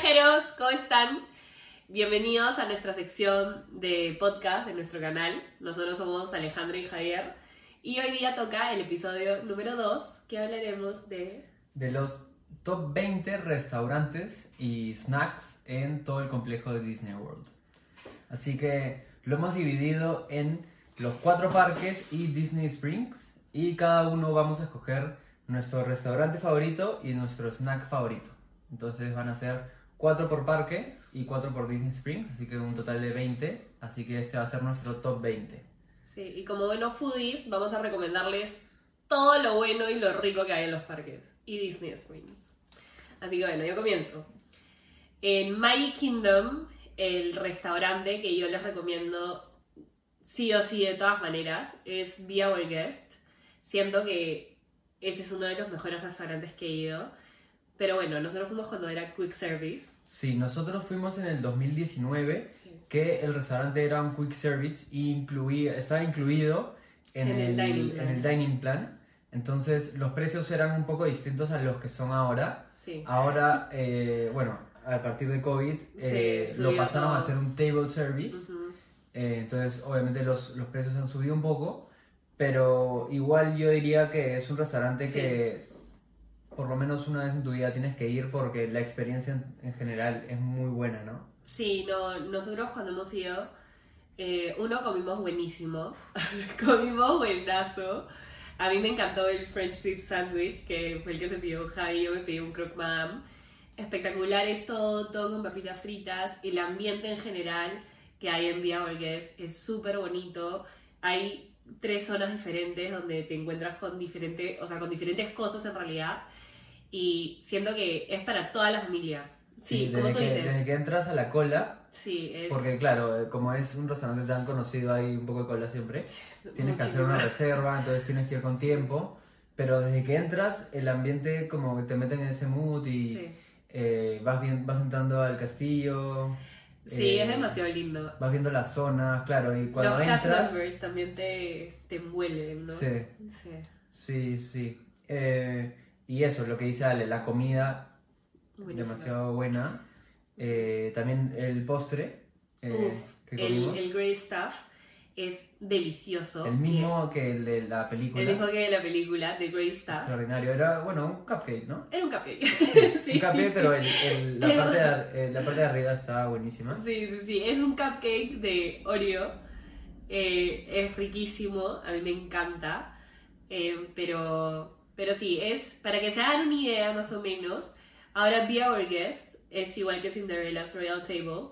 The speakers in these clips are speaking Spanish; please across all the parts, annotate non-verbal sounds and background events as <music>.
viajeros, ¿cómo están? Bienvenidos a nuestra sección de podcast de nuestro canal. Nosotros somos Alejandro y Javier. Y hoy día toca el episodio número 2 que hablaremos de... De los top 20 restaurantes y snacks en todo el complejo de Disney World. Así que lo hemos dividido en los cuatro parques y Disney Springs. Y cada uno vamos a escoger nuestro restaurante favorito y nuestro snack favorito. Entonces van a ser 4 por parque y 4 por Disney Springs, así que un total de 20. Así que este va a ser nuestro top 20. Sí, y como buenos foodies vamos a recomendarles todo lo bueno y lo rico que hay en los parques y Disney Springs. Así que bueno, yo comienzo. En Magic Kingdom, el restaurante que yo les recomiendo sí o sí de todas maneras es Be Our Guest. Siento que ese es uno de los mejores restaurantes que he ido. Pero bueno, nosotros fuimos cuando era Quick Service. Sí, nosotros fuimos en el 2019, Sí. que el restaurante era un quick service y incluía, estaba incluido en, En el dining plan. en el dining plan. Entonces los precios eran un poco distintos a los que son ahora. Sí. Ahora, eh, bueno, a partir de COVID eh, subió lo pasaron a hacer un table service. Ujú. Eh, entonces, obviamente los, los precios han subido un poco, pero igual yo diría que es un restaurante Sí. que por lo menos una vez en tu vida tienes que ir porque la experiencia en, en general es muy buena, ¿no? Sí, no, nosotros cuando hemos ido, eh, uno comimos buenísimo, <laughs> comimos buenazo. A mí me encantó el French Dip Sandwich, que fue el que se pidió Javi, yo me pedí un croque madame. Espectacular es todo, todo con papitas fritas, el ambiente en general que hay en Via Borges es súper bonito. Hay tres zonas diferentes donde te encuentras con diferentes, o sea, con diferentes cosas en realidad. Y siento que es para toda la familia. Sí, desde como tú que, dices. Desde que entras a la cola, Sí, es. porque claro, eh, como es un restaurante tan conocido hay un poco de cola siempre, tienes que hacer una reserva, entonces tienes que ir con tiempo, pero desde que entras el ambiente como que te meten en ese mood y Sí, eh, vas, bien, vas entrando al castillo. Sí, eh, es demasiado lindo. Vas viendo las zonas, claro, y cuando Los entras... también te, te envuelven, ¿no? Sí, Sí. sí, sí. Eh, y eso, lo que dice Ale, la comida Buenísimo. demasiado buena. Eh, también el postre eh, Uf, que el, comimos. el Grey Stuff es delicioso. El mismo que el de la película. el mismo que de la película, The Grey Stuff. Extraordinario. Era, bueno, un cupcake, ¿no? Era un cupcake. sí. <laughs> Un cupcake, pero el- el- la, parte de, eh, la parte de arriba estaba buenísima. Sí, sí, sí. Es un cupcake de Oreo. Eh, es riquísimo. A mí me encanta. Eh, pero, pero sí, es para que se hagan una idea más o menos. Ahora, Be Our Guest es igual que Cinderella's Royal Table.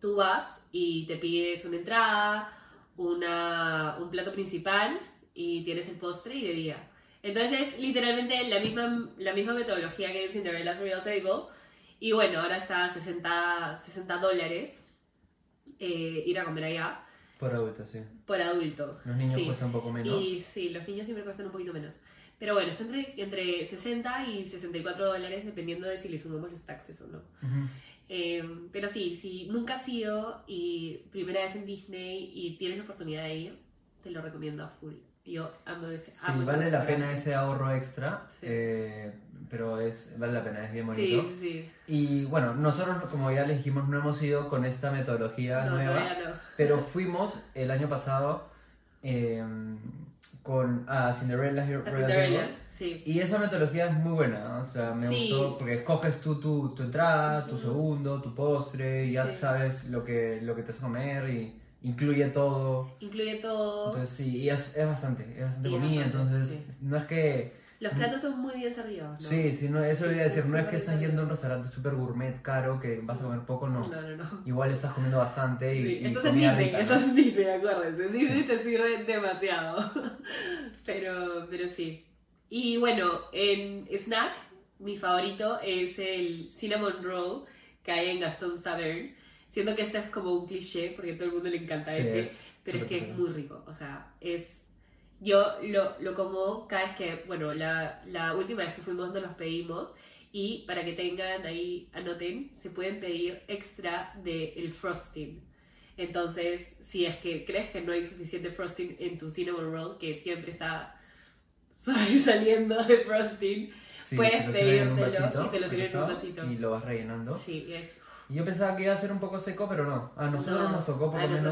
Tú vas y te pides una entrada, una, un plato principal y tienes el postre y bebida. Entonces es literalmente la misma, la misma metodología que en Cinderella's Royal Table. Y bueno, ahora está a 60, 60 dólares eh, ir a comer allá Por adulto, sí. por adulto. Los niños Sí. cuestan un poco menos. Y sí, los niños siempre cuestan un poquito menos. Pero bueno, es entre, entre 60 y 64 dólares dependiendo de si le sumamos los taxes o no. Ujú. Eh, pero sí, si nunca has ido y primera vez en Disney y tienes la oportunidad de ir, te lo recomiendo a full. Yo amo ese Sí, amo ese vale la pena ese ahorro extra, Sí. eh, pero es, vale la pena, es bien Sí, bonito. sí, sí. Y bueno, nosotros, como ya les dijimos, no hemos ido con esta metodología No, nueva, no. pero fuimos el año pasado eh, con a Cinderella's Royal A Table. Cinderella's, sí. Y esa metodología es muy buena, ¿no? o sea, me Sí. gustó porque escoges tú tu, tu entrada, tu segundo, tu postre, y ya Sí. sabes lo que, lo que te vas a comer y incluye todo. Incluye todo. Entonces sí, y es, es bastante, es bastante Y es comida, bastante, entonces no es que... los platos son muy bien servidos, ¿no? Sí, sí, no, eso Sí, iba a decir, no es que estás yendo a un restaurante súper gourmet caro que vas a comer poco, no. No, no, no. Igual estás comiendo bastante y, Sí, y en comida Disney, rica, estás en Disney, acuérdense. En Disney Sí. te sirve demasiado. <laughs> pero, pero sí. Y bueno, en snack, mi favorito es el cinnamon roll que hay en Gaston's Tavern. Siento que este es como un cliché porque a todo el mundo le encanta Sí, ese, es pero es que es muy rico. O sea, es. Yo lo, lo como cada vez que. Bueno, la, la última vez que fuimos nos los pedimos. Y para que tengan ahí, anoten, se pueden pedir extra del frosting. Entonces, si es que crees que no hay suficiente frosting en tu cinnamon roll, que siempre está saliendo de frosting, Sí, Puedes pedírtelo y te lo sirven en un ¿no? vasito. Y lo vas rellenando. Sí, es. Y yo pensaba que iba a ser un poco seco, pero no. A nosotros No, nos tocó por lo menos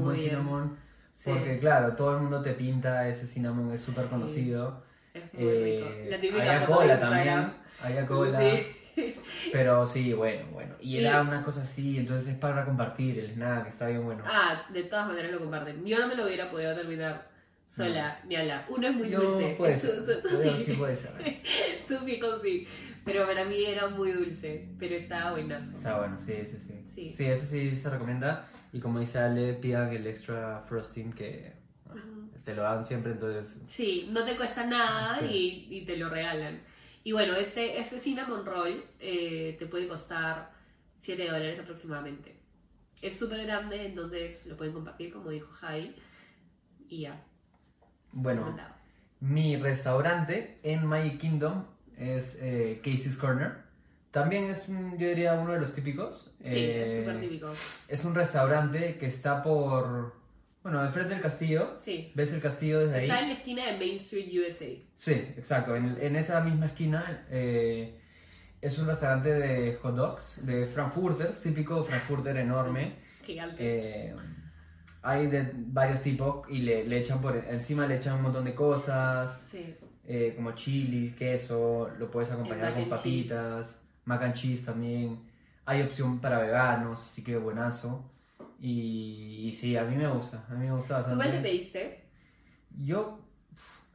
buen bien. cinnamon. Sí, Porque claro, todo el mundo te pinta ese cinnamon, es súper Sí. conocido. es muy Eh, rico. La típica había cola también, había cola. Sí. Pero sí, bueno, bueno. Y era una cosa así, entonces es para compartir el snack, está bien bueno. Ah, de todas maneras lo comparten. Yo no me lo hubiera podido terminar sola, ni hablar. Uno es muy Yo, dulce. puede ser, eso- tú puede- sí. sí puede ser. <laughs> Tú fijo sí. Pero para mí era muy dulce. Pero estaba buenazo. Está bueno, sí, sí, sí. Sí. Sí, eso sí se recomienda. Y como dice Ale, pidan el extra frosting que te lo dan siempre, entonces... Sí, no te cuesta nada Sí. y, y te lo regalan. Y bueno, este, este cinnamon roll eh, te puede costar 7 dólares aproximadamente. Es súper grande, entonces lo pueden compartir, como dijo Jai. Y ya. Bueno, mi restaurante en Magic Kingdom es eh, Casey's Corner. También es, un- yo diría, uno de los típicos. Sí, Eh, es súper típico. Es un restaurante que está por... Bueno, al frente del castillo. Sí. ¿Ves el castillo desde ahí? Está en la esquina de Main Street, USA. Sí, exacto. En, en esa misma esquina eh, es un restaurante de hot dogs, de frankfurters, típico frankfurter enorme. <laughs> Gigantes. Eh, hay de varios tipos y le, le echan por encima le echan un montón de cosas, sí. eh, como chili, queso, lo puedes acompañar con papitas, mac and cheese también. Hay opción para veganos, así que buenazo. Y, y sí, a mí me gusta, a mí me gusta ¿Tú bastante. cuál te pediste? Yo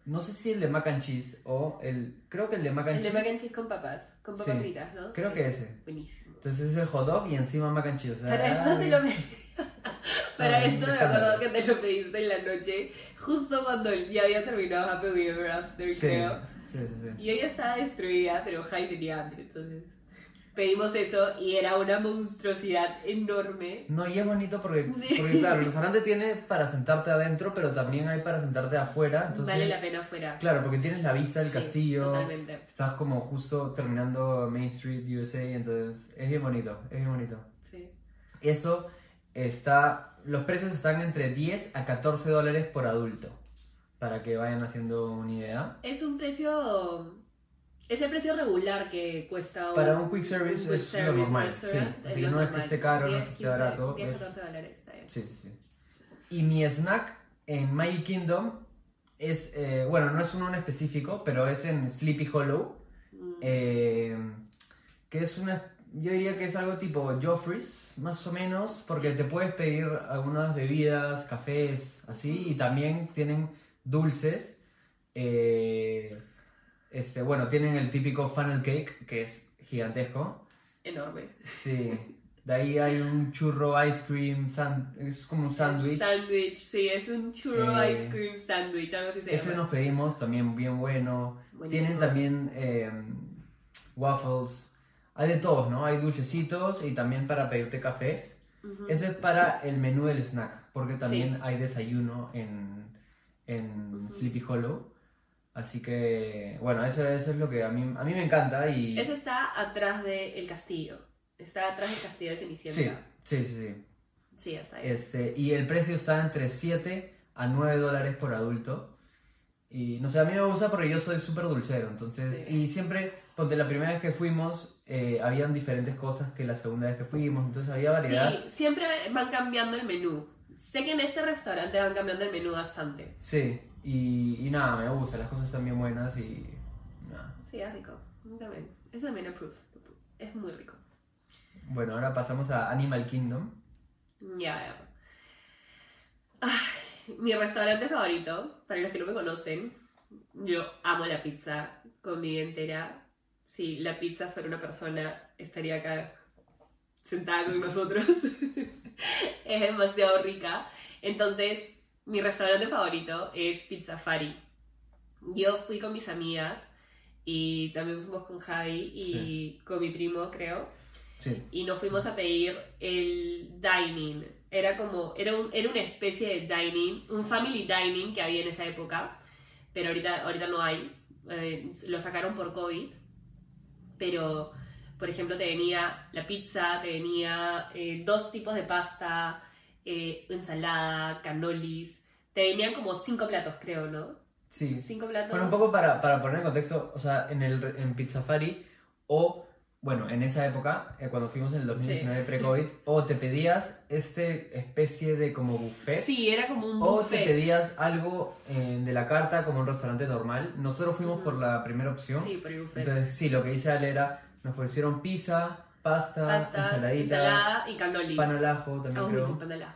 no sé si el de mac and cheese o el. Creo que el de mac and El de cheese. mac and cheese con papas. Con papas Sí, fritas, ¿no? Creo Sí. que ese. Buenísimo. Entonces es el hot dog y encima mac and cheese. o sea, Para esto te lo. <laughs> Para esto me acuerdo que te lo pediste en la noche, justo cuando ya había terminado Happy Ever After, Sí, creo. sí, sí, sí. Y ya estaba destruida, pero Jai tenía hambre, entonces pedimos eso y era una monstruosidad enorme. No, y es bonito porque, Sí. porque, claro, el restaurante tiene para sentarte adentro, pero también hay para sentarte afuera. Entonces, vale la pena afuera. Claro, porque tienes la vista del Sí, castillo. Totalmente. Estás como justo terminando Main Street, USA, entonces es bien bonito, es bien bonito. Sí. Eso está, los precios están entre 10 a 14 dólares por adulto, para que vayan haciendo una idea. Es un precio. Es el precio regular que cuesta Para un quick service quick es lo service normal, restaurant, sí. Así lo que no es que normal. esté caro, no es 10, que esté 15, barato. 10, es- 14 dólares, está bien. Sí, sí, sí. Y mi snack en Magic Kingdom es, eh, bueno, no es uno en específico, pero es en Sleepy Hollow, Mm. eh, que es una, yo diría que es algo tipo Joffrey's, más o menos, porque te puedes pedir algunas bebidas, cafés, así, y también tienen dulces. eh, este, bueno, tienen el típico funnel cake, que es gigantesco. Enorme. Sí. De ahí hay un churro ice cream, san- es como un sándwich. Sándwich, sí, es un churro Eh, ice cream sándwich, algo así se Ese llama. nos pedimos, también bien bueno. Buenísimo. Tienen también eh, waffles. Hay de todos, ¿no? Hay dulcecitos y también para pedirte cafés. Ese es para el menú del snack, porque también Sí. hay desayuno en, en. Sleepy Hollow. Así que, bueno, eso, eso es lo que a mí, a mí me encanta y... Ese está atrás del castillo. Está atrás del castillo de Sí, Cenicienta. sí, sí, sí. Sí, está ahí. Este, y el precio está entre 7 a 9 dólares por adulto. Y no sé, a mí me gusta porque yo soy súper dulcero. Entonces, Sí. y siempre, ponte la primera vez que fuimos, eh, habían diferentes cosas que la segunda vez que fuimos. Entonces había variedad. Sí, siempre van cambiando el menú. Sé que en este restaurante van cambiando el menú bastante. Sí, y, y nada, me gusta. Las cosas están bien buenas y. Nada. Sí, es rico. También. Es también approve. Es muy rico. Bueno, ahora pasamos a Animal Kingdom. Ya, ya. Ay, mi restaurante favorito, para los que no me conocen, yo amo la pizza con mi vida entera. Si la pizza fuera una persona, estaría acá sentada con nosotros. <laughs> es demasiado rica. Entonces, mi restaurante favorito es Pizza Fari. Yo fui con mis amigas y también fuimos con Javi y con mi primo, creo Sí, y nos fuimos a pedir el dining. Era como, era, un- era una especie de dining, un family dining que había en esa época, pero ahorita, ahorita no hay. Eh, lo sacaron por COVID. Pero, por ejemplo, te venía la pizza, te venía eh, dos tipos de pasta, eh, ensalada, canolis. Te venían como cinco platos, creo, ¿no? Sí. cinco platos. Bueno, un poco para, para poner en contexto, o sea, en, el, en Pizzafari, o, bueno, en esa época, eh, cuando fuimos en el 2019 pre-COVID, o te pedías este especie de como buffet, Sí, era como un o te buffet. pedías algo eh, de la carta como un restaurante normal. Nosotros fuimos por la primera opción. Sí, por el buffet. Entonces, sí, lo que dice Ale era, nos ofrecieron pizza, pasta, Pastas, ensaladita, ensalada y pan al ajo también Ah, creo. pan al ajo.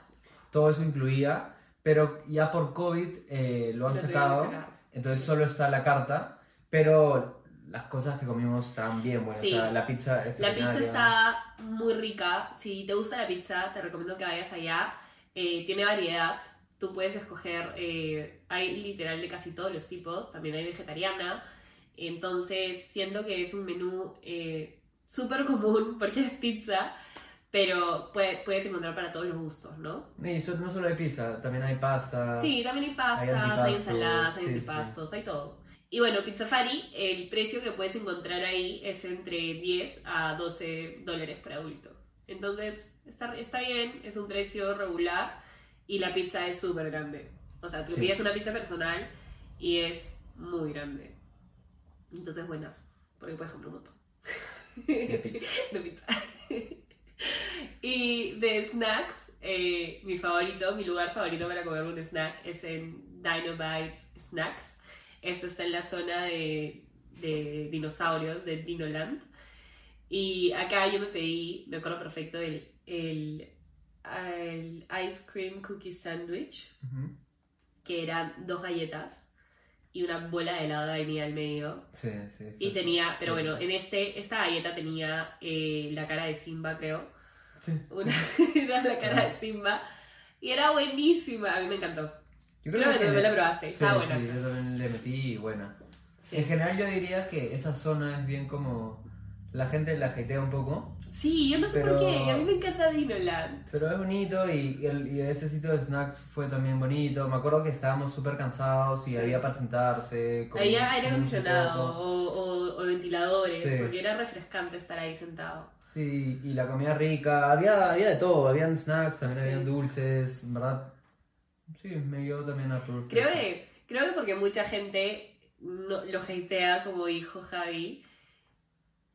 Todo eso incluía, pero ya por COVID eh, lo han Lo tuvieron que sacado, sacar. entonces solo está la carta, pero las cosas que comimos estaban bien buenas, Sí. o sea, la pizza La pizza extraordinaria. está muy rica. Si te gusta la pizza, te recomiendo que vayas allá. Eh, tiene variedad. Tú puedes escoger, eh, hay literal de casi todos los tipos. También hay vegetariana. Entonces, siento que es un menú eh, súper común <laughs> porque es pizza. Pero puede- puedes encontrar para todos los gustos, ¿no? Y eso no solo hay pizza, también hay pasta. Sí, también hay pastas, hay, ensaladas, hay sí, antipastos, hay todo. Y bueno, Pizzafari, el precio que puedes encontrar ahí es entre 10 a 12 dólares por adulto. Entonces, está, está bien, es un precio regular y la pizza es súper grande. O sea, tú Sí. pides una pizza personal y es muy grande. Entonces, buenas, porque puedes comprar un montón. <laughs> De <laughs> pizza. de pizza. <laughs> y de snacks, eh, mi favorito, mi lugar favorito para comer un snack es en Dinobites Snacks. Esto está en la zona de, de dinosaurios, de Dinoland. Y acá yo me pedí, me acuerdo perfecto, el, el, el Ice Cream Cookie Sandwich, que eran dos galletas y una bola de helado vainilla al medio. Sí, sí. Y tenía, pero bueno, en este, esta galleta tenía eh, la cara de Simba, creo. Sí. Una <laughs> era la cara de Simba. Y era buenísima, a mí me encantó. Yo Creo que tú también la probaste, Sí, estaba buena. sí, yo también le metí y buena. Sí. En general yo diría que esa zona es bien como... La gente la hatea un poco, Sí, yo no sé Pero- por qué, a mí me encanta Dinoland. pero es bonito y, y el- y ese sitio de snacks fue también bonito. Me acuerdo que estábamos súper cansados y Sí. había para sentarse. Había aire acondicionado o, o- o ventiladores, Sí. porque era refrescante estar ahí sentado. Sí, y la comida rica, había, había de todo, habían snacks, también Sí. habían dulces, en ¿verdad? Sí, me dio también a. Creo que, creo que porque mucha gente no, lo hatea, como dijo Javi,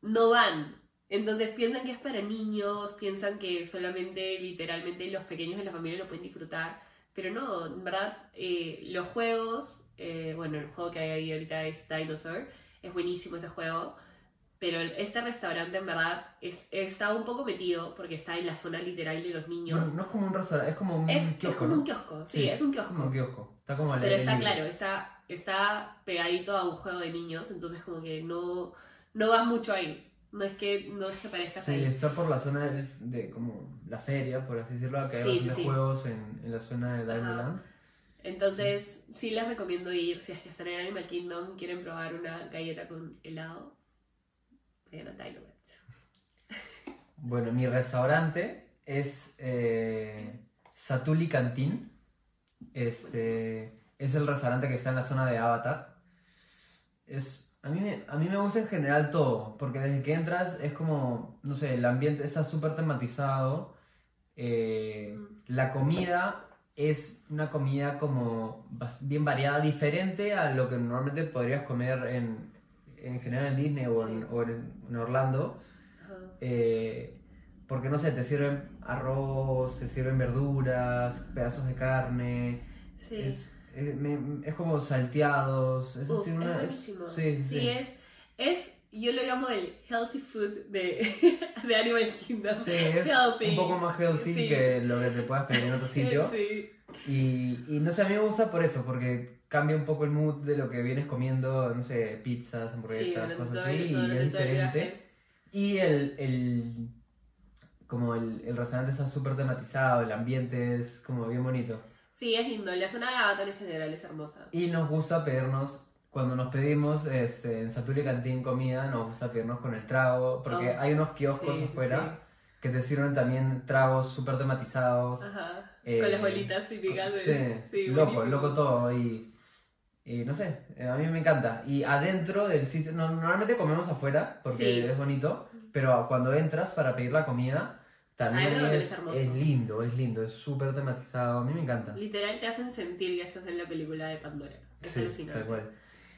no van. Entonces piensan que es para niños, piensan que solamente literalmente los pequeños de la familia lo pueden disfrutar. Pero no, en verdad, eh, los juegos, eh, bueno, el juego que hay ahí ahorita es Dinosaur, es buenísimo ese juego. Pero este restaurante en verdad es, está un poco metido porque está en la zona literal de los No, niños. no es como un restaurante, es como un es, es kiosco, como ¿no? un kiosco, sí, es un kiosco. Como un kiosco. Está como al Pero está libre. claro, está, está pegadito a un juego de niños, entonces como que no, no vas mucho ahí. No es que no es que parezcas Sí, ahí. está por la zona de, como la feria, por así decirlo, que hay Sí, sí, juegos en, en la zona de. Dinoland. Entonces sí les recomiendo ir si es que están en Animal Kingdom, quieren probar una galleta con helado, vayan a Dynamite. <laughs> Bueno, mi restaurante es eh, Satuli Cantín. Este es el restaurante que está en la zona de Avatar. Es, a, mí me, a mí me gusta en general todo, porque desde que entras es como, no sé, el ambiente está súper tematizado. eh, la comida es una comida como bien variada, diferente a lo que normalmente podrías comer en, en general en Disney o en, Sí. o en- en Orlando. Eh, porque no sé, te sirven arroz, te sirven verduras, pedazos de carne, Sí. es, es, me- es como salteados, es Uf, es una- es- buenísimo. sí, sí, sí. es, es, yo lo llamo el healthy food de, <laughs> de Animal Kingdom. Sí, es Healthy. un poco más healthy Sí. que lo que te puedas pedir en otro sitio. Sí. Y, y no sé, a mí me gusta por eso, porque cambia un poco el mood de lo que vienes comiendo, no sé, pizzas, hamburguesas, cosas todo así, y es diferente. Y el, el como el, el restaurante está súper tematizado, el ambiente es como bien bonito. Sí, es lindo. La zona de Avatar en general es hermosa. Y nos gusta pedirnos, cuando nos pedimos este, en Satuli Cantín comida, nos gusta pedirnos con el trago, porque Oh, hay unos kioscos sí, afuera que te sirven también tragos súper tematizados. Ajá. Eh, Con las bolitas típicas de. <laughs> Sí, loco, buenísimo. loco todo. Y, y no sé, eh, a mí me encanta. Y adentro del sitio, no- normalmente comemos afuera porque Sí. es bonito, pero cuando entras para pedir la comida, también es, es es lindo, es lindo, es súper tematizado. A mí me encanta. Literal te hacen sentir que estás en la película de Pandora. Es Sí, alucinante. tal cual.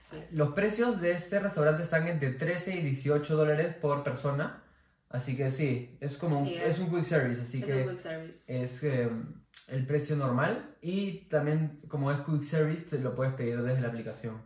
Sí. Los precios de este restaurante están entre 13 y 18 dólares por persona. Así que sí, es como un, Sí, es, es- un quick service, así Es que un quick service. es eh, el precio normal y también como es quick service te lo puedes pedir desde la aplicación.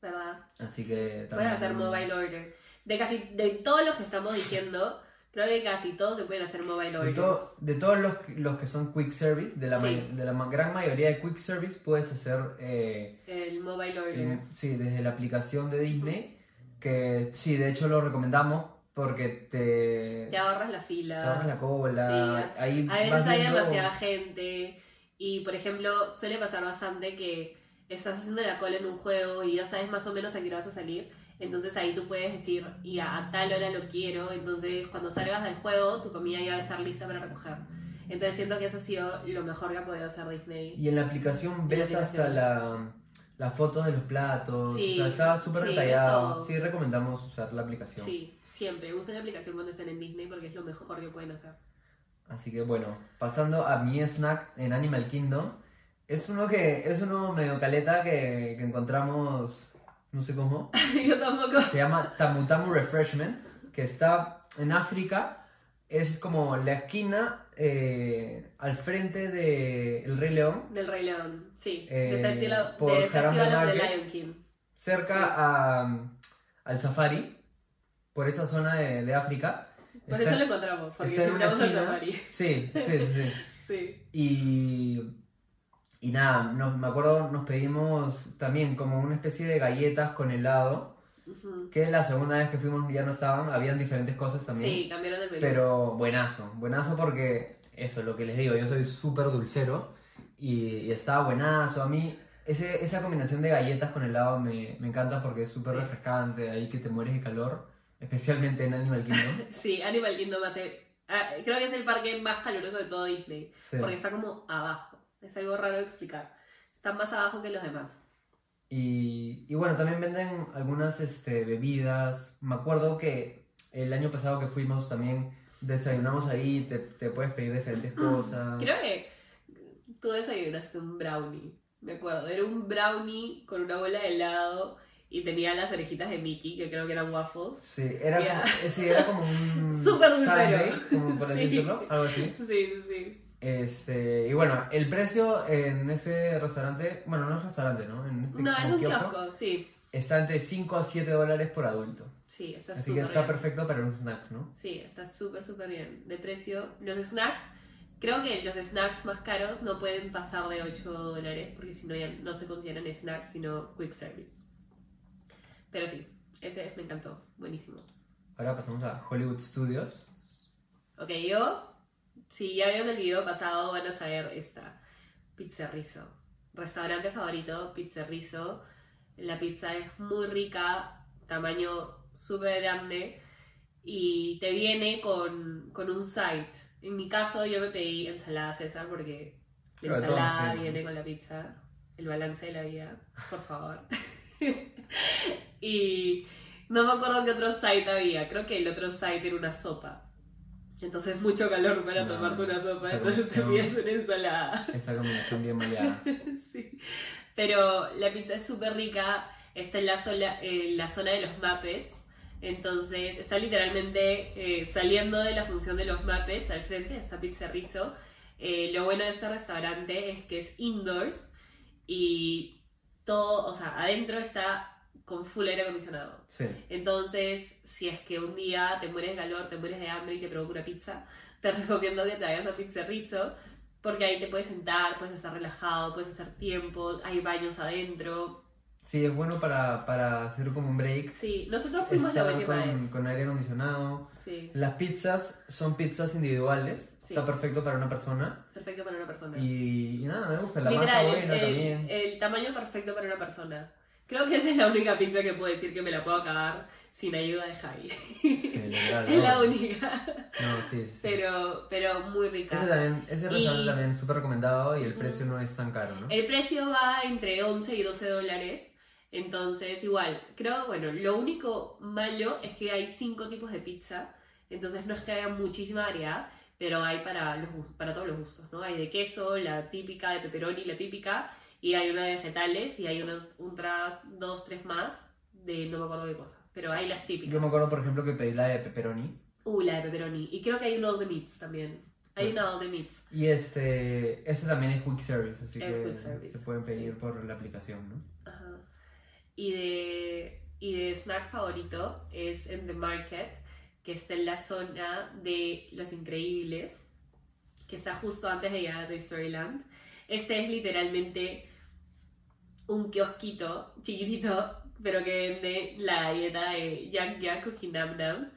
¿Verdad? Así que Puedes también hacer mobile order. De casi, de todos los que estamos diciendo, creo que casi todos se pueden hacer mobile De, order. to- de todos los, que- los que son quick service, de la, Sí. de la gran mayoría de quick service puedes hacer eh, El mobile order. sí, desde la aplicación de Disney, que sí, de hecho lo recomendamos porque te, Te ahorras la fila. te ahorras la cola, Sí, ahí A veces hay viendo- demasiada gente y, por ejemplo, suele pasar bastante que estás haciendo la cola en un juego y ya sabes más o menos a qué hora vas a salir. Entonces ahí tú puedes decir, y a, tal hora lo quiero. Entonces cuando salgas del juego, tu comida ya va a estar lista para recoger. Entonces siento que eso ha sido lo mejor que ha podido hacer Disney. Y en la aplicación la ves aplicación. hasta la, las fotos de los platos, Sí, o sea, está súper sí, detallado. eso- Sí, recomendamos usar la aplicación. Sí, siempre. Usen la aplicación cuando estén en Disney porque es lo mejor que pueden hacer. Así que bueno, pasando a mi snack en Animal Kingdom, es uno que es uno medio caleta que, que encontramos, no sé cómo, <laughs> Yo tampoco. se llama Tamu Tamu Refreshments, que está en África, es como la esquina eh, al frente de El Rey León, Del Rey León, sí. Eh, de Festival, por de Festival of the Market. Lion King. cerca Sí. a, al safari, por esa zona de, de África. Por Está- eso lo encontramos, porque está en una siempre vamos al safari. Sí, sí. sí. Sí. <laughs> Y, y nada, nos- me acuerdo, nos pedimos también como una especie de galletas con helado, Ujú. que la segunda vez que fuimos ya no estaban, habían diferentes cosas también. Sí, cambiaron de menú. Pero buenazo, buenazo porque eso, lo que les digo, yo soy súper dulcero y, y estaba buenazo. A mí ese, esa combinación de galletas con helado me, me encanta porque es súper Sí. refrescante, ahí que te mueres de calor, especialmente en Animal Kingdom. <laughs> Sí, Animal Kingdom hace... ah, creo que es el parque más caluroso de todo Disney, Sí. porque está como abajo. Es algo raro de explicar. Está más abajo que los demás. Y, y bueno, también venden algunas este, bebidas. Me acuerdo que el año pasado que fuimos también desayunamos ahí, te, te puedes pedir diferentes cosas. Creo que tú desayunaste un brownie. Me acuerdo, era un brownie con una bola de helado y tenía las orejitas de Mickey, que creo que eran waffles. Sí, era, Ya. como, sí, era como un <laughs> Súper dulcero. como por Sí. decirlo, algo así. Sí, sí, sí. Este, y bueno, el precio en ese restaurante, bueno, no es restaurante, ¿no? En este No, es un kiosco, kiosco, sí. Está entre 5 a 7 dólares por adulto. Sí, está Así que está bien. perfecto para un snack, ¿no? Sí, está súper, súper bien. De precio. Los snacks, creo que los snacks más caros no pueden pasar de 8 dólares porque si no ya no se consideran snacks, sino quick service. Pero sí, ese me encantó. Buenísimo. Ahora pasamos a Hollywood Studios. Ok, yo, si ya vieron el video pasado, van a saber esta. Pizzerrizo. Restaurante favorito, Pizzerrizo. La pizza es muy rica, tamaño súper grande y te viene con, con un side. En mi caso, yo me pedí ensalada César porque la ensalada viene con la pizza. El balance de la vida, por favor. <laughs> y no me acuerdo qué otro side había. Creo que el otro side era una sopa. Entonces mucho calor para No, tomarte una sopa, entonces te pides una ensalada. Esa combinación bien maleada. <laughs> sí. Pero la pizza es súper rica, está en la, sola- en la zona de los Muppets, entonces está literalmente eh, saliendo de la función de los Muppets al frente, está Pizza Rizzo. Eh, lo bueno de este restaurante es que es indoors y todo, o sea, adentro está con full aire acondicionado. Sí. Entonces, si es que un día te mueres de calor, te mueres de hambre y te provoca una pizza, <laughs> te recomiendo que te vayas a Pizza Rizzo, porque ahí te puedes sentar, puedes estar relajado, puedes hacer tiempo, hay baños adentro. Sí, es bueno para, para hacer como un break. Sí, nosotros fuimos la Estar última con, vez. con aire acondicionado. Sí, Las pizzas son pizzas individuales. Sí. Está perfecto para una persona. perfecto para una persona. Y, y nada, me gusta. La Literal, masa buena el, también. el tamaño perfecto para una persona. Creo que esa es la única pizza que puedo decir que me la puedo acabar sin ayuda de Javi. Sí, literal, es la única. No, sí, sí. Pero, pero muy rica. Ese, también, ese Y- restaurante también súper recomendado y el Ujú. precio no es tan caro, ¿no? El precio va entre 11 y 12 dólares. Entonces, igual, creo, bueno, lo único malo es que hay cinco tipos de pizza. Entonces no es que haya muchísima variedad, pero hay para, los, para todos los gustos, ¿no? Hay de queso, la típica, de pepperoni, la típica. Y hay una de vegetales y hay una, otras dos, tres más de no me acuerdo de cosas. Pero hay las típicas. Yo me acuerdo, por ejemplo, que pedí la de pepperoni. Uh, la de pepperoni. Y creo que hay un all the meats también. Hay Pues- una all the meats. Y este, este también es quick service, así Es que quick service, se pueden pedir sí. por la aplicación, ¿no? Ajá. Y de, y de snack favorito es en The Market, que está en la zona de Los Increíbles, que está justo antes de llegar a Toy Storyland. Este es literalmente un kiosquito chiquitito, pero que vende la galleta de Yak Yak Cookie Nam Nam,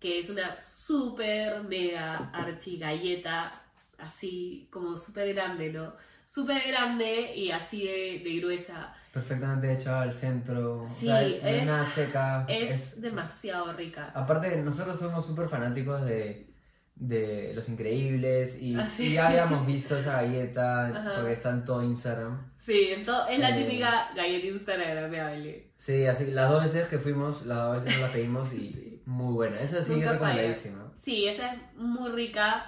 que es una super mega archi galleta, así como súper grande, ¿no? Súper grande y así de, de gruesa. Perfectamente hecha al centro, Sí, o sea, es, seca. Es demasiado rica. Aparte, nosotros somos súper fanáticos de, de Los Increíbles y, Ah, sí. y ya habíamos visto esa galleta Ajá. porque está en todo Instagram. Sí, ento- es la Eh, típica galleta instagramable. Sí, así las dos veces que fuimos, las dos veces nos la pedimos y <laughs> Sí. muy buena. Esa sí, Nunca falla. recomendadísima. Sí, esa es muy rica.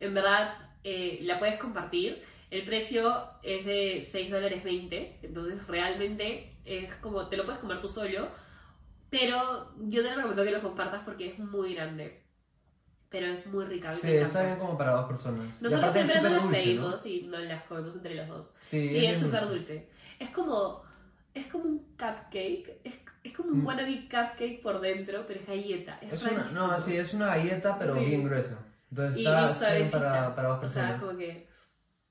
En verdad, eh, la puedes compartir. El precio es de 6 dólares 20. Entonces, realmente es como te lo puedes comer tú solo. Pero yo te recomiendo que lo compartas porque es muy grande. Pero es muy rica. Sí, está bien como para dos personas. Nosotros es siempre nos las dulce, ¿no? pedimos y nos las comemos entre los dos. Sí, Sí, es súper dulce. Es como, es como un cupcake. Es, es como un Mm. wannabe cupcake por dentro, pero es galleta. Es, Es una, no, sí, es una galleta, pero Sí. bien gruesa. Entonces Y está, bien para, para dos O sea, personas. como que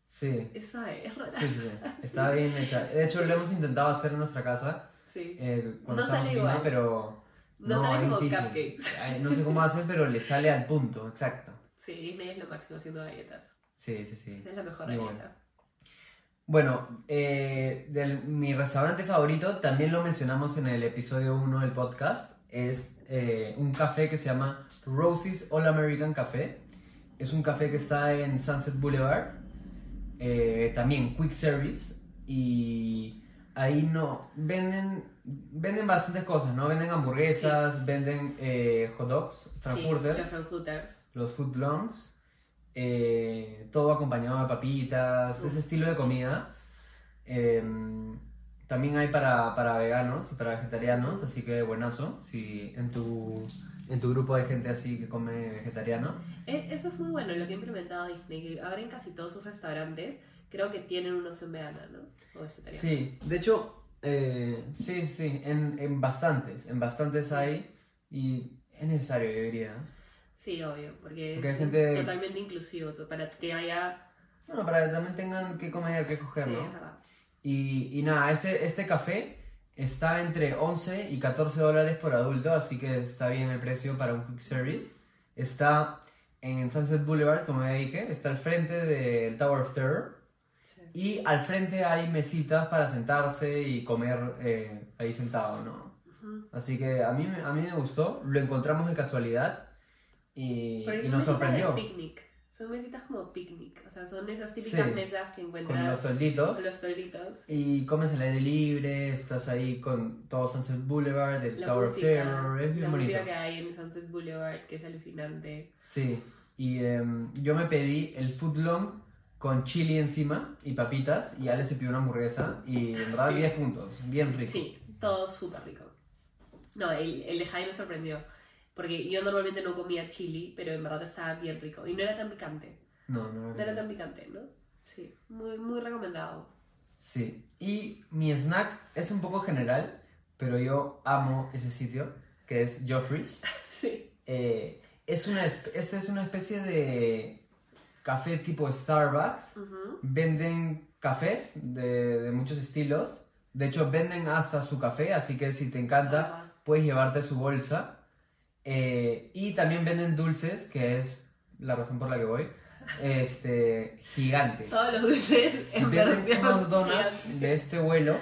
Sí, es suave, es rara. sí, sí. <laughs> Está bien hecha. De hecho, lo hemos intentado hacer en nuestra casa Sí. eh, cuando No sale igual. pero... No sale es como difícil. cupcakes. Ay, No sé cómo hacen, pero le sale al punto, exacto. Sí, Disney es lo máximo haciendo galletas. Sí, sí, sí. Es la mejor Muy galleta. Bueno, eh, del- mi restaurante favorito, también lo mencionamos en el episodio 1 del podcast, es eh, un café que se llama Rosie's All American Café. Es un café que está en Sunset Boulevard, eh, también quick service, y ahí no venden, venden bastantes cosas, ¿no? Venden hamburguesas, venden eh, hot dogs, Sí, frankfurters los frankfurters. los footlongs, eh, todo acompañado de papitas, ese estilo de comida. Eh, también hay para, para veganos y para vegetarianos, así que buenazo, si en tu, en tu grupo hay gente así que come vegetariano. Eh, Eso es muy bueno lo que ha implementado Disney, que ahora en casi todos sus restaurantes creo que tienen una opción vegana, ¿no? O vegetariana. Sí, de hecho, eh, sí, sí, en, en bastantes, en bastantes hay y es necesario, yo diría. Sí, obvio, porque, Porque es gente- totalmente inclusivo, para que haya... Bueno, para que también tengan que comer, que coger, Sí, ¿no? Y, y nada, este, este café está entre 11 y 14 dólares por adulto, así que está bien el precio para un quick service. Está en Sunset Boulevard, como ya dije, está al frente del Tower of Terror. Y al frente hay mesitas para sentarse y comer eh, ahí sentado, ¿no? Ujú. Así que a mí, a mí me gustó, lo encontramos de casualidad y, y nos sorprendió. picnic. Son mesitas como picnic. O sea, son esas típicas Sí, mesas que Con los encuentras tolditos. con los tolitos. Y comes al aire libre, estás ahí con todo Sunset Boulevard, el La Tower of música, Terror, es bien la bonito. música que hay en Sunset Boulevard, que es alucinante. Sí, y em, yo me pedí el footlong con chili encima y papitas, y Ale se pidió una hamburguesa, y en verdad Sí. 10 puntos, bien rico. Sí, todo súper rico. No, el, el de Jaime me sorprendió. Porque yo normalmente no comía chili, pero en verdad estaba bien rico. Y no era tan picante. No, no, No era tan picante, ¿no? Sí, muy, muy recomendado. Sí, y mi snack es un poco general, pero yo amo ese sitio, que es Joffrey's. <laughs> Sí. Eh, es una, esta es una especie de café tipo Starbucks. Venden cafés de, de muchos estilos. De hecho, venden hasta su café, así que si te encanta, Ajá. puedes llevarte su bolsa. Eh, y también venden dulces, que es la razón por la que voy. <laughs> Este, gigantes. Todos los dulces en Venden unos donuts gigante. de este vuelo.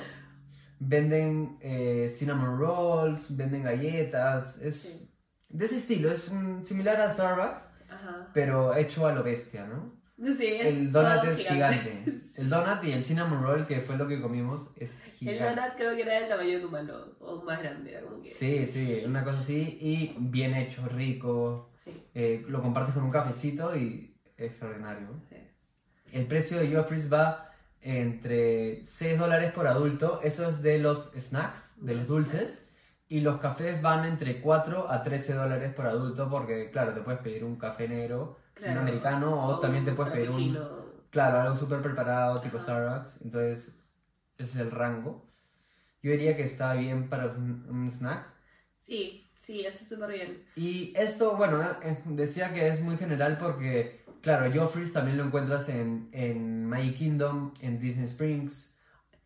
Venden eh, cinnamon rolls, venden galletas. Es Sí. de ese estilo, es un- similar a Starbucks, Ajá. pero hecho a lo bestia, ¿no? Sí, es El donut es gigante. <laughs> El donut y el cinnamon roll, que fue lo que comimos, es El gigante. donut creo que era del tamaño de un humano, o más grande, era como que... Sí, sí, una cosa así y bien hecho, rico. Sí, Eh, lo compartes con un cafecito y extraordinario. sí. El precio de Joffrey's va entre 6 dólares por adulto. Eso es de los snacks, de los dulces. Y los cafés van entre 4 a 13 dólares por adulto porque, claro, te puedes pedir un café negro, un Claro. americano, o, también te un puedes pedir un... Claro, algo súper preparado, tipo Ajá. Starbucks. Entonces, ese es el rango. Yo diría que está bien para un, un snack. Sí, sí, eso es súper bien. Y esto, bueno, eh, decía que es muy general porque, claro, Joffrey's también lo encuentras en, en Magic Kingdom, en Disney Springs.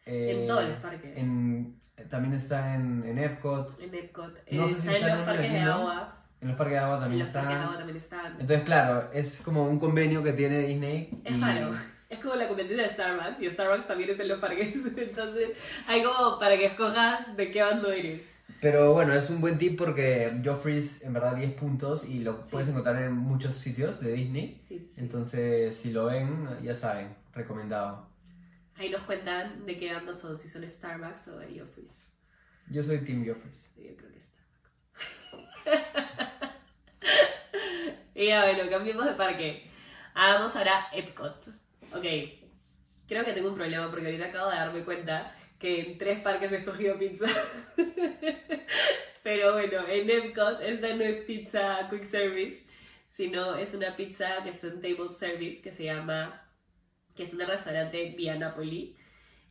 Eh, en todos los parques. En, en- también está en, en Epcot. Epcot. No Eh, sé si está está en en los parques de agua. En los parques de agua En también los parques de agua también están. Entonces, claro, es como un convenio que tiene Disney. Es y- raro. Es como la competencia de Starbucks y Starbucks también es en los parques. <laughs> Entonces hay como para que escojas de qué bando eres. Pero bueno, es un buen tip porque Joffrey's en verdad 10 puntos y lo Sí. puedes encontrar en muchos sitios de Disney. Sí, sí. Entonces, si lo ven, ya saben, recomendado. Ahí nos cuentan de qué bando son, si son Starbucks o Joffrey's. Yo soy Team Joffrey's. Yo creo que Starbucks. <laughs> y ya bueno, cambiemos de parque. Hagamos ahora Epcot. Ok, creo que tengo un problema porque ahorita acabo de darme cuenta que en tres parques he escogido pizza. <laughs> Pero bueno, en Epcot esta no es pizza quick service, sino es una pizza que es un table service que se llama, que es un restaurante Via Napoli.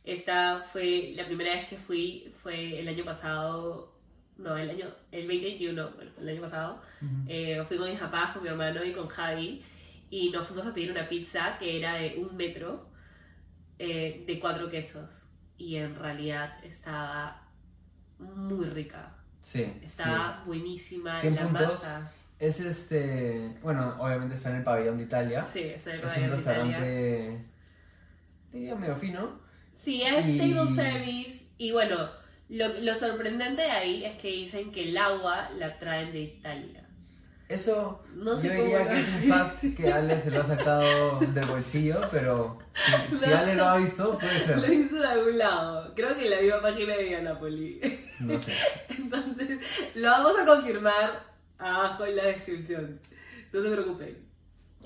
Esta fue la primera vez que fui, fue el año pasado, no, el año, el 2021, bueno, el año pasado. Eh, fui con mis papás, con mi hermano y con Javi y nos fuimos a pedir una pizza que era de un metro eh, de cuatro quesos y en realidad estaba muy rica. Sí, Estaba buenísima 100 la puntos. masa. sí. Es este. Bueno, obviamente está en el pabellón de Italia. Sí, es el es un pabellón de Italia. restaurante. Diría medio fino. Sí, es Y- table service y bueno, lo, lo sorprendente de ahí es que dicen que el agua la traen de Italia. Eso No yo diría lo que es un fact que <laughs> Ale se lo ha sacado del bolsillo, pero si, si Ale lo ha visto, puede Lo ser. hizo de algún lado. Creo que en la misma página de Dianapoli. No sé. <laughs> Entonces, lo vamos a confirmar abajo en la descripción. No se preocupen.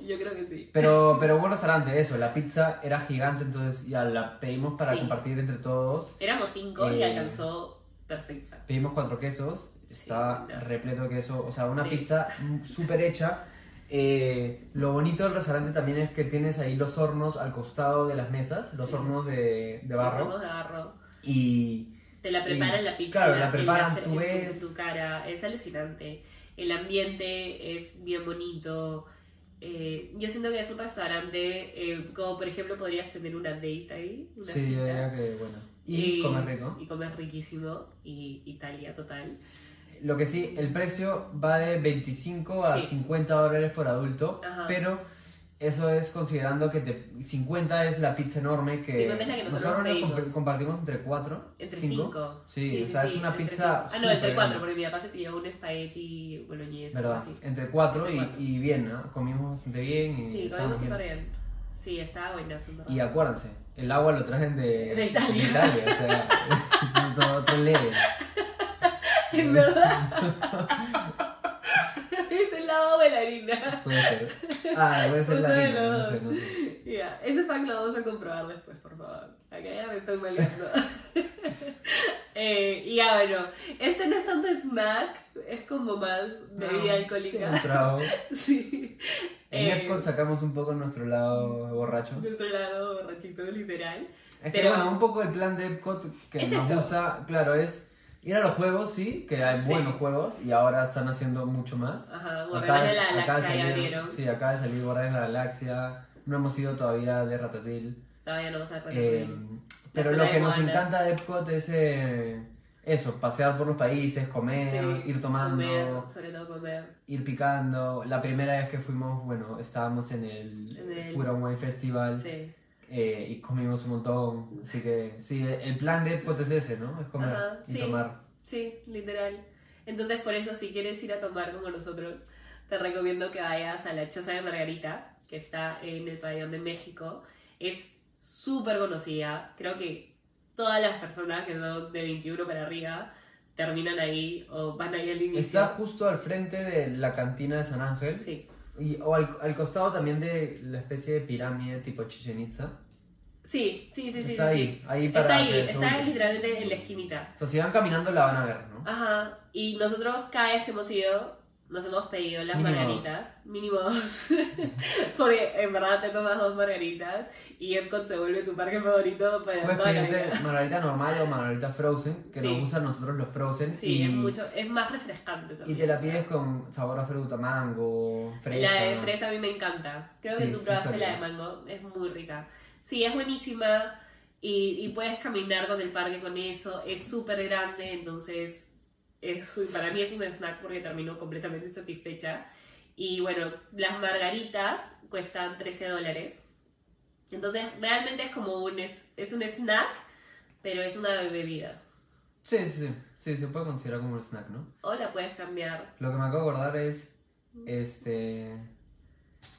<laughs> Yo creo que sí. Pero, pero buen restaurante, eso. La pizza era gigante, entonces ya la pedimos para Sí. compartir entre todos. Éramos cinco y Eh, alcanzó perfecta. Pedimos cuatro quesos, Sí, estaba repleto de queso, o sea, una Sí. pizza mm, súper hecha. Eh, lo bonito del restaurante también es que tienes ahí los hornos al costado de las mesas, los Sí. hornos de, de barro. Hicimos de barro. Y Te la preparan Y, la pizza. claro, la en preparan, tú tu- ves. tu cara. Es alucinante. El ambiente es bien bonito. Eh, yo siento que es un restaurante, eh, como por ejemplo podrías tener una date ahí. Una sí, yo diría que bueno. Y, comer rico. Y comer riquísimo. Y Italia total. Lo que sí, el precio va de 25 a Sí. 50 dólares por adulto, Ajá. pero eso es considerando que te, 50 es la pizza enorme que 50 es la que nosotros comp- compartimos entre 4. Entre cinco. Sí, o sea, es una pizza. Ah, no, entre súper cuatro, grande. porque mi papá se pidió un espagueti boloñese. algo ¿Verdad? así. Entre 4 Entre y, cuatro. y bien, ¿no? Comimos bastante bien y Sí, comimos bien. súper bien. Sí, estaba buenazo. Y acuérdense, el agua lo trajen de, De Italia. Italia, o sea, <laughs> es level. <laughs> En verdad. <laughs> lado bailarina. <laughs> Puede ser. Ah, puede ser Uno la harina, no sé, no sé. Ya, ese fact lo vamos a comprobar después, por favor. Acá ya me estoy maleando. <laughs> eh, y ya, bueno, este no es tanto snack, es como más bebida Sí, alcohólica. un trago. <laughs> Sí. En Eh, Epcot sacamos un poco nuestro lado borracho. Nuestro lado borrachito, literal. Es que Pero- bueno, un poco el plan de Epcot que Es nos eso. gusta, claro, es ir a los juegos, sí, que hay Sí. buenos juegos y ahora están haciendo mucho más. Ajá, Acaba Guardianes de la Galaxia ya salir- abrieron. Sí, acaba de salir Guardianes de la Galaxia. No hemos ido todavía de Ratatouille. Todavía no vamos a ver Eh, pero lo que nos encanta de Epcot es eh, eso, pasear por los países, comer, Sí, ir tomando, Comer, sobre todo comer. ir picando. La primera vez que fuimos, bueno, estábamos en el, En el- Food and Wine Festival Sí. Eh, y comimos un montón. Así que sí, el plan de Epcot es ese, ¿no? Es comer Ajá, y sí. tomar. Sí, literal. Entonces, por eso, si quieres ir a tomar como nosotros, te recomiendo que vayas a la Choza de Margarita, que está en el pabellón de México. Es súper conocida. Creo que todas las personas que son de 21 para arriba terminan ahí o van ahí al inicio. Está justo al frente de la cantina de San Ángel. Sí, Y, o al, al costado también de la especie de pirámide tipo Chichen Itza. Sí, sí, sí, sí. Está sí, ahí, sí. ahí para Está ahí, está literalmente en la esquinita. O sea, si van caminando la van a ver, ¿no? Ajá. Y nosotros cada vez que hemos ido, nos hemos pedido las Mínimo margaritas. Mínimo dos. <laughs> Porque en verdad te tomas dos margaritas y Epcot se vuelve tu parque favorito para Puedes toda la vida. margarita normal o margarita frozen, que Sí. nos gustan nosotros los frozen. Sí, y, es mucho, es más refrescante y también. te la pides con sabor a fruta, mango, fresa. La de fresa a mí me encanta. Creo Sí, que tú probaste la de mango, es muy rica. Sí, es buenísima y, y puedes caminar con el parque con eso. Es súper grande, entonces es, para mí es un snack porque termino completamente satisfecha. Y bueno, las margaritas cuestan 13 dólares. Entonces realmente es como un, es, es un snack, pero es una bebida. Sí, sí, sí, sí, se puede considerar como un snack, ¿no? O la puedes cambiar. Lo que me acabo de acordar es, este,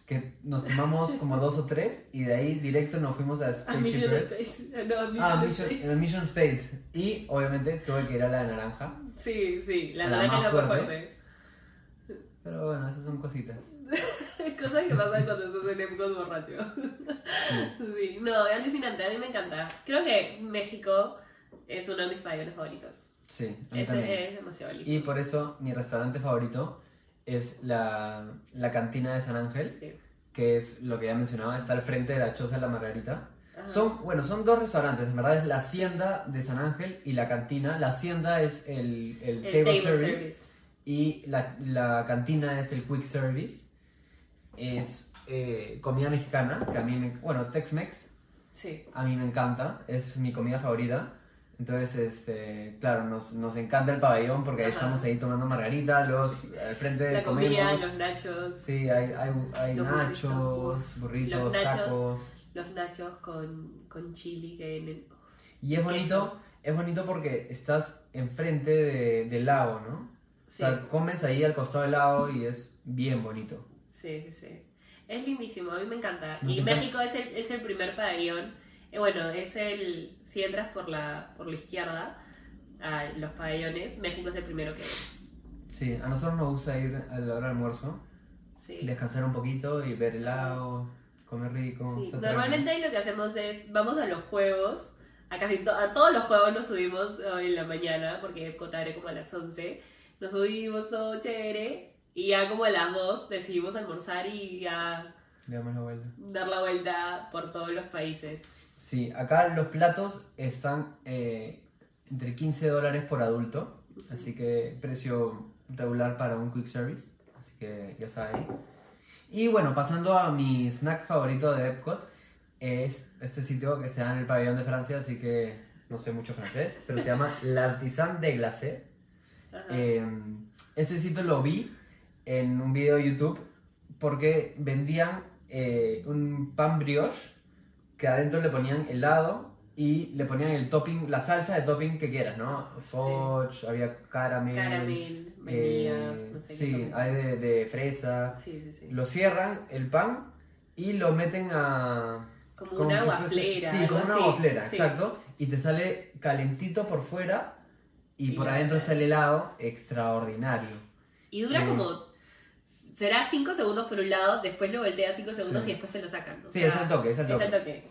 que nos tomamos como dos o tres y de ahí directo nos fuimos a A Spaceship Mission. Space. <laughs> No, a Mission Ah, Mission, Space. Mission Space. Y obviamente tuve que ir a la de naranja. Sí, sí, la La naranja es la más fuerte. fuerte. Pero bueno, esas son cositas. <laughs> Cosas que pasan cuando estás en Epcot borracho. Sí. Sí, no, es alucinante, a mí me encanta. Creo que México es uno de mis pabellones favoritos. Sí, a mí Ese también. es demasiado lindo. Y por eso mi restaurante favorito es la, la cantina de San Ángel, Sí. que es lo que ya mencionaba, está al frente de la Choza de la Margarita. Ajá. Son, bueno, son dos restaurantes, en verdad es la Hacienda de San Ángel y la cantina. La Hacienda es el, el, el table, service, y la, la cantina es el quick service. Es eh, comida mexicana, que a mí me, bueno, Tex-Mex, Sí. a mí me encanta, es mi comida favorita. Entonces, este, claro, nos, nos encanta el pabellón porque ahí Ajá. estamos ahí tomando margarita, los al frente La comemos. comida, los nachos. Sí, hay, hay, hay Los nachos, burritos, burritos, los nachos. tacos. Los nachos con, con chili que vienen. Y es bonito, es bonito porque estás enfrente de, del lago, ¿no? Sí, O sea, comes ahí al costado del lago y es bien bonito. sí, sí, sí. Es lindísimo, a mí me encanta. Y. México es el, es el primer pabellón. Eh, bueno, es el. Si entras por la, por la izquierda a los pabellones, México es el primero que es. Sí, a nosotros nos gusta ir a la hora del almuerzo, Sí. descansar un poquito y ver el lago, comer rico. Sí, Normalmente ahí lo que hacemos es, vamos a los juegos, a casi to- a todos los juegos nos subimos hoy en la mañana, porque Epcot abre como a las 11, nos subimos todo chévere, y ya como a las 2 decidimos almorzar y ya damos la vuelta. dar la vuelta por todos los países. Sí, acá los platos están eh, entre 15 dólares por adulto, así que precio regular para un quick service, así que ya saben. Y bueno, pasando a mi snack favorito de Epcot, es este sitio que está en el pabellón de Francia, así que no sé mucho francés, pero se llama <laughs> L'Artisan de Glacé. Eh, este sitio lo vi en un video de YouTube porque vendían eh, un pan brioche que adentro le ponían helado y le ponían el topping, la salsa de topping que quieras, ¿no? Fudge, había caramel. Caramel, vainilla, eh, no sé sí, hay de, de fresa. Sí, sí, sí. Lo cierran el pan y lo meten a. Como, como una si fuese-. Sí, como una Sí. exacto. Y te sale calentito por fuera y, Y por adentro está el helado extraordinario. Y dura Eh. como. Será 5 segundos por un lado, después lo voltea 5 segundos Sí. y después se lo sacan. o Sí, sea, es el toque, es el toque. Es el toque.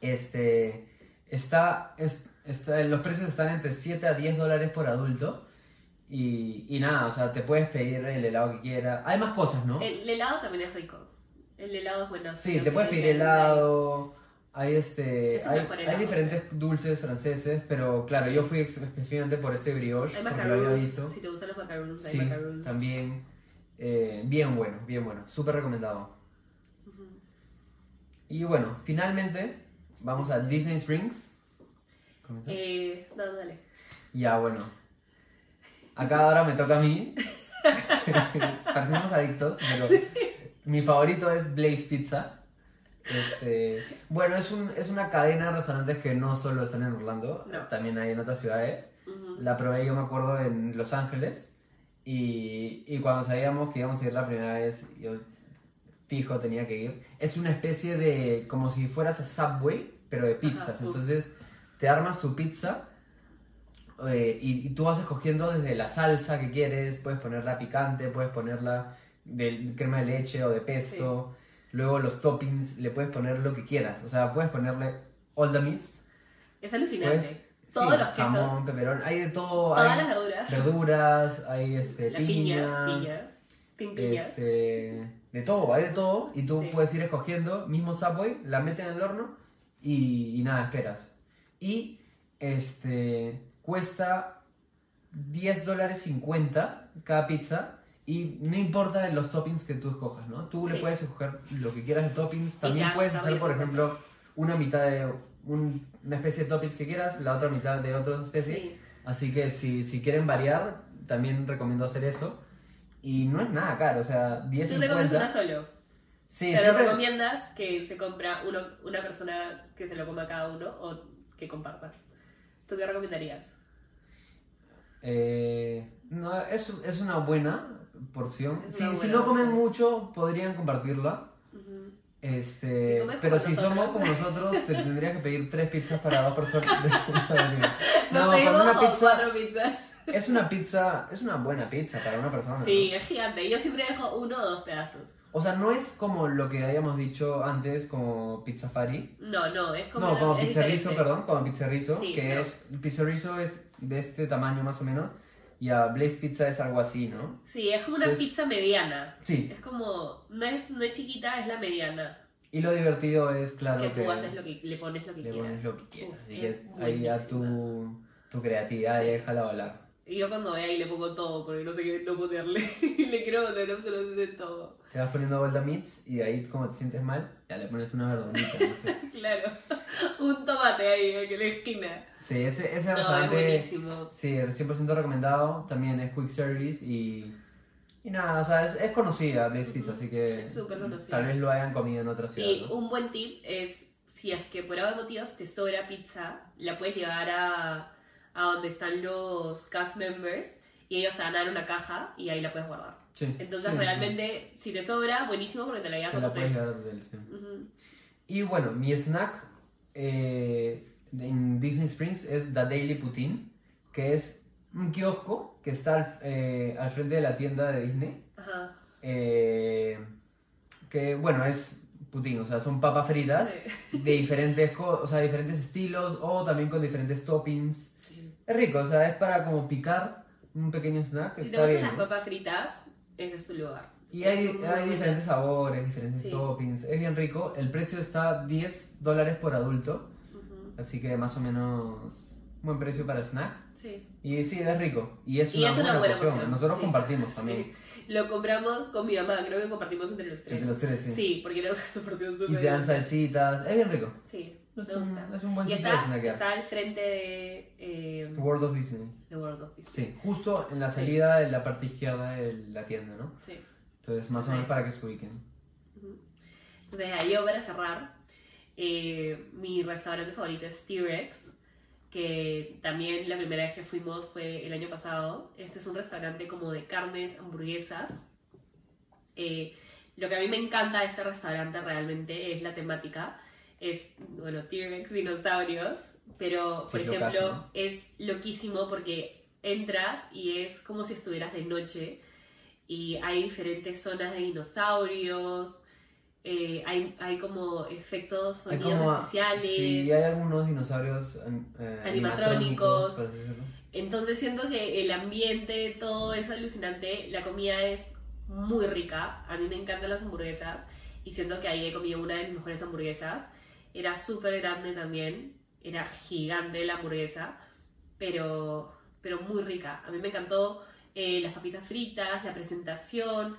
Este, está, es- está, los precios están entre 7 a 10 dólares por adulto. Y, y nada, o sea, te puedes pedir el helado que quieras. Hay más cosas, ¿no? El helado también es rico. El helado es bueno. Sí, te puedes pedir helado. Hay este, Es hay, hay diferentes dulces franceses, pero claro, yo fui específicamente por este brioche Hay porque lo. Si te gustan los macaroons, hay Sí, macaroons. también. Eh, bien bueno, bien bueno, súper recomendado. Ujú. Y bueno, finalmente vamos a Disney Springs. Eh, no, dale. Ya, bueno. Acá ahora me toca a mí. <laughs> <laughs> Parecemos adictos, pero mi favorito es Blaze Pizza. Este, bueno, es, un, es una cadena de restaurantes que no solo están en Orlando, No. también hay en otras ciudades. La probé, yo me acuerdo, en Los Ángeles. Y, y cuando sabíamos que íbamos a ir la primera vez, yo fijo tenía que ir. Es una especie de, como si fueras a Subway, pero de pizzas. Entonces, te armas tu pizza eh, y, y tú vas escogiendo desde la salsa que quieres, puedes ponerla picante, puedes ponerla de crema de leche o de pesto. Luego los toppings, le puedes poner lo que quieras. O sea, puedes ponerle All the Meats. Es alucinante. Pues, Todos sí, los quesos. Jamón, peperón, hay de todo. Todas hay las verduras. verduras, hay este, La piña, piña. Piña. Este, de todo, hay de todo. Y tú Sí. puedes ir escogiendo, mismo Subway, la meten en el horno y, y nada, esperas. Y este, cuesta 10 dólares 50 cada pizza. Y no importa los toppings que tú escojas, ¿no? Tú le Sí. puedes escoger lo que quieras de toppings. También ya, puedes hacer, por ejemplo, una mitad de un- una especie de toppings que quieras, la otra mitad de otra especie. Sí. Así que si, si quieren variar, también recomiendo hacer eso. Y no es nada caro, o sea, 10 Tú te comes 50. una solo. Sí, Pero siempre- recomiendas que se compra uno, una persona que se lo coma cada uno o que comparta. ¿Tú qué recomendarías? eh, no, es, es una buena porción. Es Si, no comen mucho, podrían compartirla. Este, Si pero si somos como nosotros, te tendrías que pedir tres pizzas para dos personas. <laughs> ¿Nos no, con una pizza cuatro pizzas? es una pizza, es una buena pizza para una persona. ¿no? Sí, es gigante. Yo siempre dejo uno o dos pedazos. O sea, no es como lo que habíamos dicho antes, como pizza fari. No, no, es como. No, como pizzerrizo, perdón, como pizzerrizo, Sí, que pero- es, el pizzerrizo es de este tamaño más o menos, y a Blaze Pizza es algo así, ¿no? Sí, es como una pizza mediana. Sí, Es como. No es, no es chiquita, es la mediana. y lo divertido es, claro, que que, tú haces lo que. Le pones lo que le quieras. pones lo que quieras, Uf, así que ahí ya tu, tu creatividad Sí. y déjala volar. Y yo cuando vea y le pongo todo, porque no sé qué no ponerle. <laughs> le quiero poner absolutamente todo. Te vas poniendo vuelta meats y de ahí como te sientes mal, ya le pones una verdurita, no sé. <laughs> Claro. Un tomate ahí, en la esquina. Sí, ese, ese No, es restaurante, buenísimo. sí, 100% recomendado, también es quick service y... Y nada, o sea, es, es conocida Blaze Pizza, así que Es súper conocida. tal vez lo hayan comido en otra ciudad. Y ¿no? un buen tip es, si es que por algún motivo te sobra pizza, la puedes llevar a, a donde están los cast members y ellos te van a dar una caja y ahí la puedes guardar. Sí, Entonces sí, realmente, si te sobra, buenísimo porque te la sí, llevas te a la tu puedes hotel. llevar sí. Ujú. Y bueno, mi snack eh, en Disney Springs es The Daily Poutine, que es un kiosco que está al, eh, al frente de la tienda de Disney. Ajá. eh, que bueno, es poutine, o sea, son papas fritas de diferentes, o sea, diferentes estilos o también con diferentes toppings. Sí. Es rico, o sea, es para como picar un pequeño snack. Si te gustan las papas fritas, ese es tu lugar. Y hay, hay diferentes sabores, diferentes Sí. toppings. Es bien rico. El precio está 10 dólares por adulto. Ujú. Así que más o menos buen precio para snack. Sí. Y sí, es rico. Y es Y una, es una buena, buena porción. porción, Nosotros sí. compartimos <laughs> también. Sí. Lo compramos con mi mamá, creo que compartimos entre los tres. Entre los tres, sí. Sí, porque era una <laughs> porción Y súper te dan salsitas. Es bien rico. Sí, Es me un, gusta. es un buen Y sitio de está, está al frente de eh, World of Disney. The World of Disney. Sí, justo en la salida de la parte izquierda de la tienda, ¿no? Sí. Entonces, más o menos para que se ubiquen. Entonces, ahí yo para cerrar, eh, mi restaurante favorito es T-Rex, que también la primera vez que fuimos fue el año pasado. Este es un restaurante como de carnes, hamburguesas. Eh, lo que a mí me encanta de este restaurante realmente es la temática. Es, bueno, T-Rex, dinosaurios, pero, por Sí, ejemplo, locazo, ¿no? es loquísimo porque entras y es como si estuvieras de noche y hay diferentes zonas de dinosaurios, eh, hay, hay como efectos, Hay sonidos como- especiales. Sí, hay algunos dinosaurios eh, Animatrónicos. decirlo. Entonces siento que el ambiente, todo es alucinante, la comida es muy rica, a mí me encantan las hamburguesas y siento que ahí he comido una de mis mejores hamburguesas. Era súper grande también, era gigante la hamburguesa, pero, pero muy rica. A mí me encantó eh, las papitas fritas, la presentación,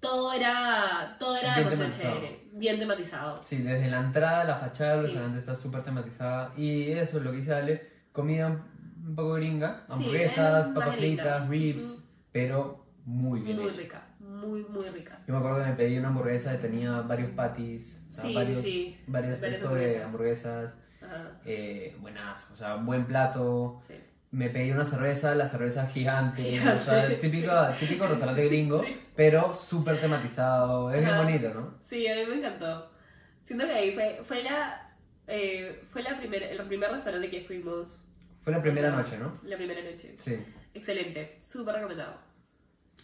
todo era, todo era Bien demasiado tematizado. chévere, bien tematizado. Sí, desde la entrada, la fachada del Sí. restaurante está súper tematizada. Y eso, lo que dice Ale, comida un poco gringa, hamburguesas, es papas fritas, ribs, pero muy bien Muy hecha. rica, muy, muy rica. Yo me acuerdo que me pedí una hamburguesa que tenía varios patties, o sea, varios, sí, varios esto de hamburguesas, Ajá, eh, buenas, o sea, buen plato. sí. Me pedí una cerveza, la cerveza gigante, Gigante. o sea, típico, típico restaurante gringo, pero súper tematizado, es bien Ajá. bonito, ¿no? Sí, a mí me encantó. Siento que ahí fue, fue la eh, fue la primer, el primer restaurante que fuimos Fue la primera noche, ¿no? la primera noche. Sí. Excelente, súper recomendado.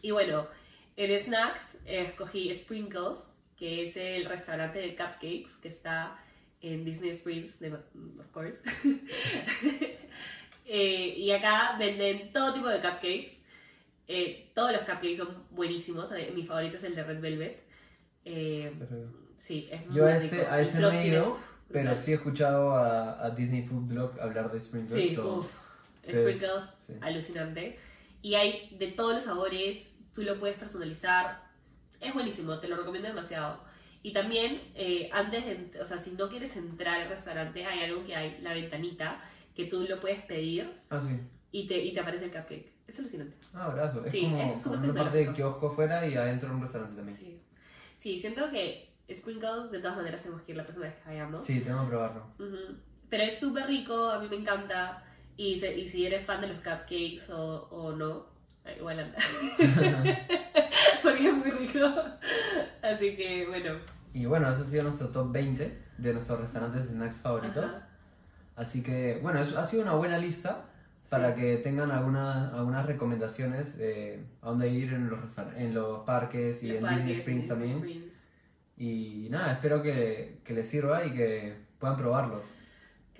Y bueno, en snacks eh, escogí Sprinkles, que es el restaurante de cupcakes que está en Disney Springs, de, of course. <laughs> Eh, y acá venden todo tipo de cupcakes. Eh, todos los cupcakes son buenísimos. Eh, Mi favorito es el de Red Velvet. Eh, Pero- sí, es muy Yo a rico. este, a este no he ido, pero sí he escuchado a, a Disney Food Blog hablar de Sprinkles. Sí, so- uff. Sprinkles, sí. alucinante. Y hay de todos los sabores, tú lo puedes personalizar. Es buenísimo, te lo recomiendo demasiado. Y también, eh, antes de, o sea, si no quieres entrar al restaurante, hay algo que hay, la ventanita, que tú lo puedes pedir Ah, sí. y te, y te aparece el cupcake. Es alucinante. Ah, brazo. Es Sí, como, es como una parte de kiosco fuera y adentro un restaurante también. Sí, Sí. sí, siento que Sprinkles, de todas maneras, tenemos que ir la próxima vez que vayamos. tengo que probarlo. Ujú. Pero es súper rico, a mí me encanta. Y, se- y si eres fan de los cupcakes o, o no, igual <laughs> <laughs> anda. Porque es muy rico. Así que, bueno. y bueno, eso ha sido nuestro top 20 de nuestros restaurantes de snacks favoritos. Ajá. Así que, bueno, es- ha sido una buena lista para Sí. que tengan alguna- algunas recomendaciones de a dónde ir en los, en los parques y los en parques, Disney Springs también. Springs. Y nada, espero que, que les sirva y que puedan probarlos.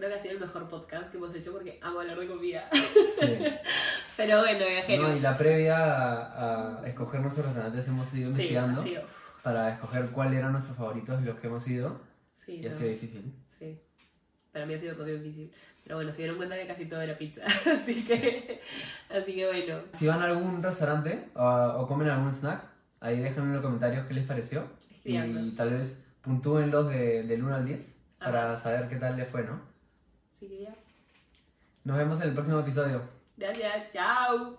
Creo que ha sido el mejor podcast que hemos hecho porque amo hablar de comida. Sí. <laughs> Pero bueno, viajero. No, y la previa a, a escoger nuestros restaurantes hemos ido investigando para escoger cuáles eran nuestros favoritos y los que hemos ido. sí, Y ha sido difícil. sí. Para mí ha sido todo difícil. Pero bueno, se dieron cuenta que casi todo era pizza. <laughs> Así que, así que bueno. Si van a algún restaurante o, o comen algún snack, ahí déjenme en los comentarios qué les pareció. Y tal vez puntúenlos de, del 1 al 10 para saber qué tal les fue, ¿no? Sigue ya. Nos vemos en el próximo episodio. Gracias, chao.